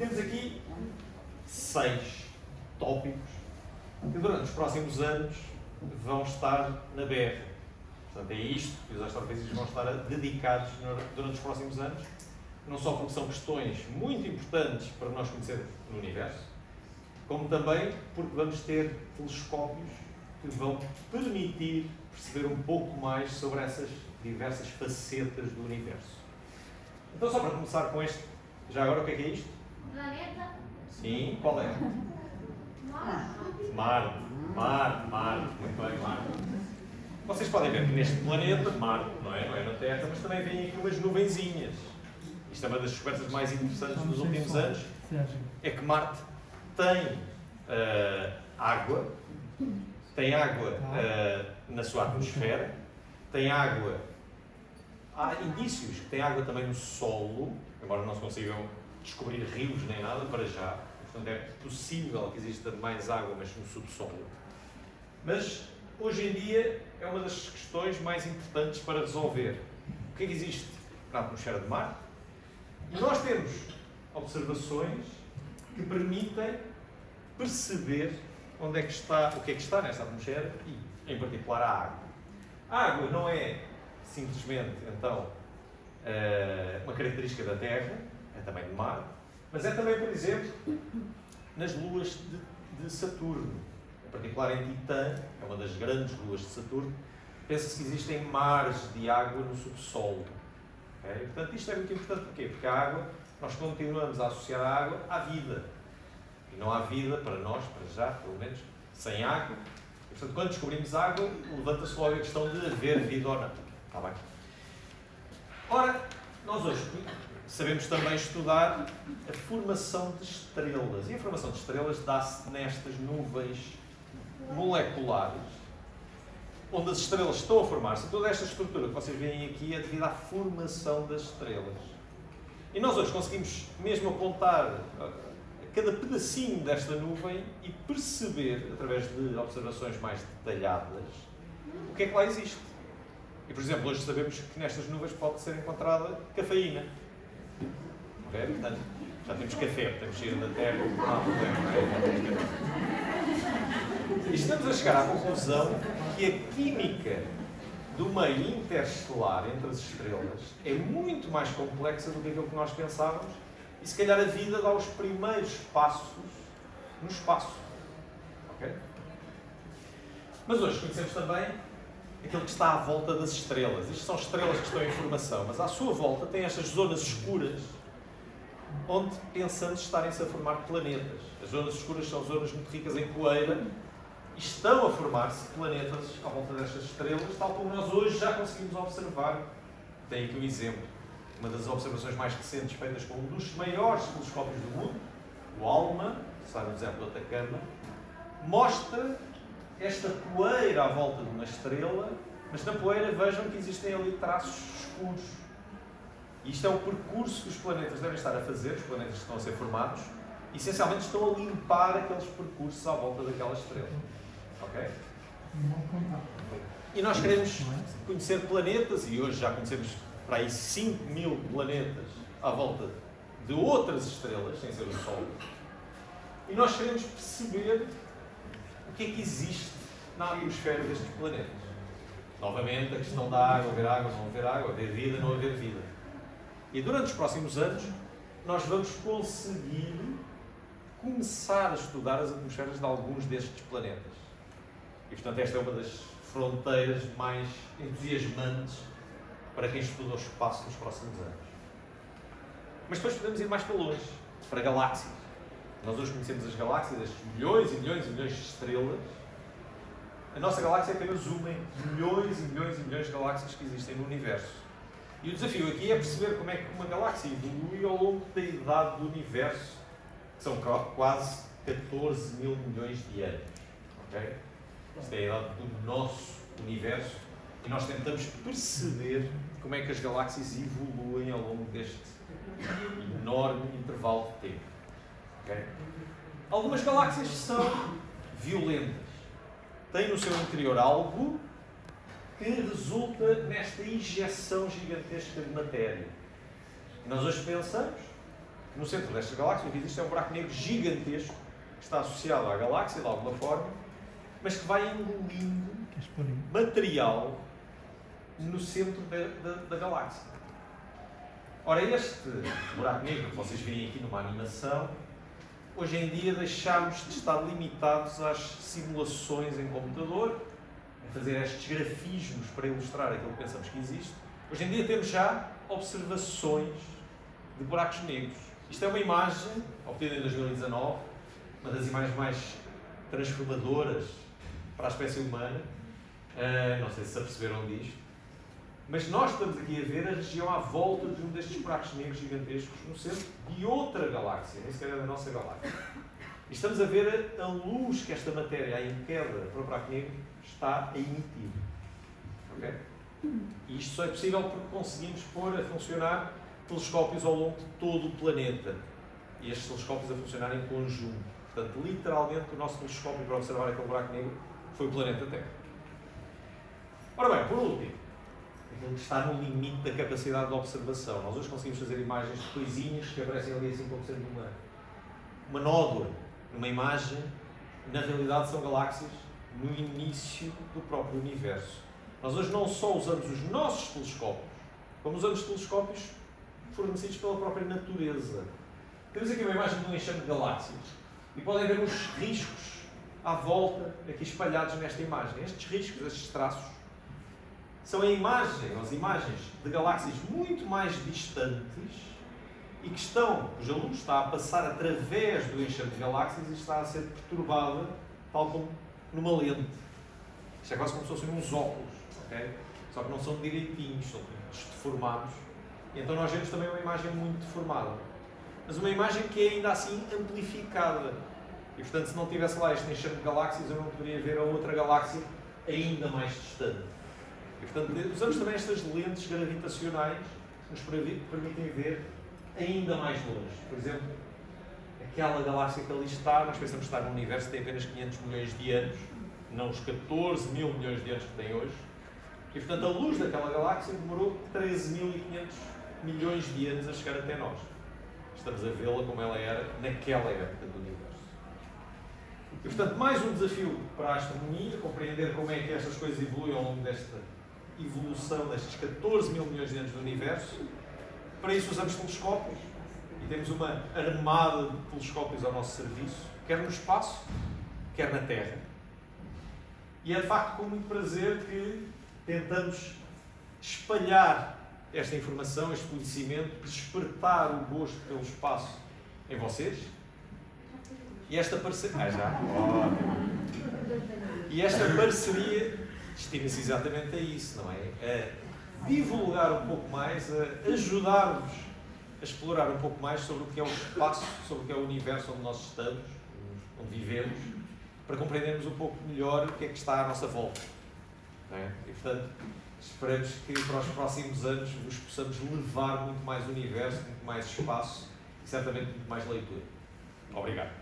temos aqui seis tópicos que durante os próximos anos vão estar na BR. Portanto, é isto que os astrofísicos vão estar dedicados durante os próximos anos, não só porque são questões muito importantes para nós conhecermos no universo, como também porque vamos ter telescópios que vão permitir perceber um pouco mais sobre essas diversas facetas do universo. Então, só para começar com este, já agora o que é que é isto? Planeta. Sim, qual é? Marte. Marte, Marte, Marte, muito bem, Marte. Vocês podem ver que neste planeta, Marte, não é? Não é na Terra, mas também vêm aqui umas nuvenzinhas. Isto é uma das descobertas mais interessantes dos últimos anos. É que Marte tem uh, água, tem água uh, na sua atmosfera, tem água. Há indícios que tem água também no solo, embora não se consigam descobrir rios nem nada para já. Portanto, é possível que exista mais água, mas no subsolo. Mas, hoje em dia, é uma das questões mais importantes para resolver. O que é que existe na atmosfera de Marte? E nós temos observações que permitem perceber onde é que está, o que é que está nesta atmosfera e, em particular, a água. A água não é simplesmente, então, eh, uma característica da Terra, é também de Marte, mas é também, por exemplo, nas luas de, de Saturno, em particular em Titã, é uma das grandes luas de Saturno, pensa-se que existem mares de água no subsolo. Okay? Portanto, isto é muito importante porquê? Porque a água, nós continuamos a associar a água à vida. E não há vida para nós, para já, pelo menos, sem água. E, portanto, quando descobrimos água, levanta-se logo a questão de haver vida ou não. Está bem? Ora, nós hoje sabemos também estudar a formação de estrelas. E a formação de estrelas dá-se nestas nuvens moleculares, onde as estrelas estão a formar-se. Toda esta estrutura que vocês veem aqui é devido à formação das estrelas. E nós hoje conseguimos mesmo apontar cada pedacinho desta nuvem e perceber, através de observações mais detalhadas, o que é que lá existe. E, por exemplo, hoje sabemos que nestas nuvens pode ser encontrada cafeína. Portanto, já temos café, podemos sair da Terra, não problema. E estamos a chegar à conclusão que a química do meio interestelar entre as estrelas é muito mais complexa do que aquilo que nós pensávamos e se calhar a vida dá os primeiros passos no espaço. Mas hoje conhecemos também aquilo que está à volta das estrelas. Isto são estrelas que estão em formação, mas à sua volta tem estas zonas escuras onde pensamos estarem-se a formar planetas. As zonas escuras são zonas muito ricas em poeira e estão a formar-se planetas à volta destas estrelas, tal como nós hoje já conseguimos observar. Tem aqui um exemplo. Uma das observações mais recentes feitas com um dos maiores telescópios do mundo, o ALMA, que está no deserto do Atacama, mostra esta poeira à volta de uma estrela, mas na poeira vejam que existem ali traços escuros. Isto é o percurso que os planetas devem estar a fazer, os planetas que estão a ser formados, e essencialmente estão a limpar aqueles percursos à volta daquela estrela. Ok? E nós queremos conhecer planetas, e hoje já conhecemos para aí 5 mil planetas à volta de outras estrelas, sem ser o Sol. E nós queremos perceber o que é que existe na atmosfera destes planetas. Novamente, a questão da água, haver água, não haver água, haver vida, não haver vida. E durante os próximos anos, nós vamos conseguir começar a estudar as atmosferas de alguns destes planetas. E, portanto, esta é uma das fronteiras mais entusiasmantes para quem estuda o espaço nos próximos anos. Mas depois podemos ir mais para longe, para galáxias. Nós hoje conhecemos as galáxias, estes milhões e milhões e milhões de estrelas. A nossa galáxia é apenas uma entre milhões e milhões e milhões de galáxias que existem no universo. E o desafio aqui é perceber como é que uma galáxia evolui ao longo da idade do universo, que são quase 14 mil milhões de anos. Okay? Esta é a idade do nosso universo e nós tentamos perceber como é que as galáxias evoluem ao longo deste enorme intervalo de tempo. Okay? Algumas galáxias são violentas, têm no seu interior algo que resulta nesta injeção gigantesca de matéria. Nós hoje pensamos no centro destas galáxias o que existe é um buraco negro gigantesco que está associado à galáxia de alguma forma, mas que vai engolindo material no centro da, da, da galáxia. Ora, este buraco negro que vocês veem aqui numa animação, hoje em dia deixamos de estar limitados às simulações em computador, a fazer estes grafismos para ilustrar aquilo que pensamos que existe. Hoje em dia temos já observações de buracos negros. Isto é uma imagem obtida em 2019, uma das imagens mais transformadoras para a espécie humana. Uh, não sei se se aperceberam disto. Mas nós estamos aqui a ver a região à volta de um destes buracos negros gigantescos no centro de outra galáxia, nem sequer é da nossa galáxia. E estamos a ver a luz que esta matéria em queda para o buraco negro está a emitir. Okay? E isto só é possível porque conseguimos pôr a funcionar telescópios ao longo de todo o planeta. E estes telescópios a funcionar em conjunto. Portanto, literalmente, o nosso telescópio para observar aquele buraco negro foi o planeta Terra. Ora bem, por último, está no limite da capacidade de observação. Nós hoje conseguimos fazer imagens de coisinhas que aparecem ali assim como sendo uma, uma nódoa numa imagem. Na realidade, são galáxias no início do próprio universo. Nós hoje não só usamos os nossos telescópios, como usamos telescópios fornecidos pela própria natureza. Temos aqui uma imagem de um enxame de galáxias e podem ver os riscos à volta, aqui espalhados nesta imagem. Estes riscos, estes traços, são a imagem, as imagens de galáxias muito mais distantes e que estão, cuja luz está a passar através do enxame de galáxias e está a ser perturbada, tal como numa lente. Isto é quase como se fossem uns óculos, ok? Só que não são direitinhos, são deformados. E então nós vemos também uma imagem muito deformada. Mas uma imagem que é ainda assim amplificada. E portanto, se não tivesse lá este enxame de galáxias, eu não poderia ver a outra galáxia ainda mais distante. E portanto, usamos também estas lentes gravitacionais que nos permitem ver ainda mais longe. Por exemplo, aquela galáxia que ali está, nós pensamos estar num universo que tem apenas 500 milhões de anos, não os 14 mil milhões de anos que tem hoje. E portanto, a luz daquela galáxia demorou 13.500 milhões de anos a chegar até nós. Estamos a vê-la como ela era naquela época do universo. E portanto, mais um desafio para a astronomia, compreender como é que estas coisas evoluem ao longo desta evolução destes 14 mil milhões de anos do universo. Para isso usamos telescópios e temos uma armada de telescópios ao nosso serviço, quer no espaço, quer na Terra. E é de facto com muito prazer que tentamos espalhar esta informação, este conhecimento, despertar o gosto pelo espaço em vocês. E esta parceria. Ah, já? E esta parceria destina-se exatamente a isso, não é? A divulgar um pouco mais, a ajudar-vos a explorar um pouco mais sobre o que é o espaço, sobre o que é o universo onde nós estamos, onde vivemos, para compreendermos um pouco melhor o que é que está à nossa volta. É? E portanto, esperamos que para os próximos anos vos possamos levar muito mais universo, muito mais espaço e certamente muito mais leitura. Obrigado.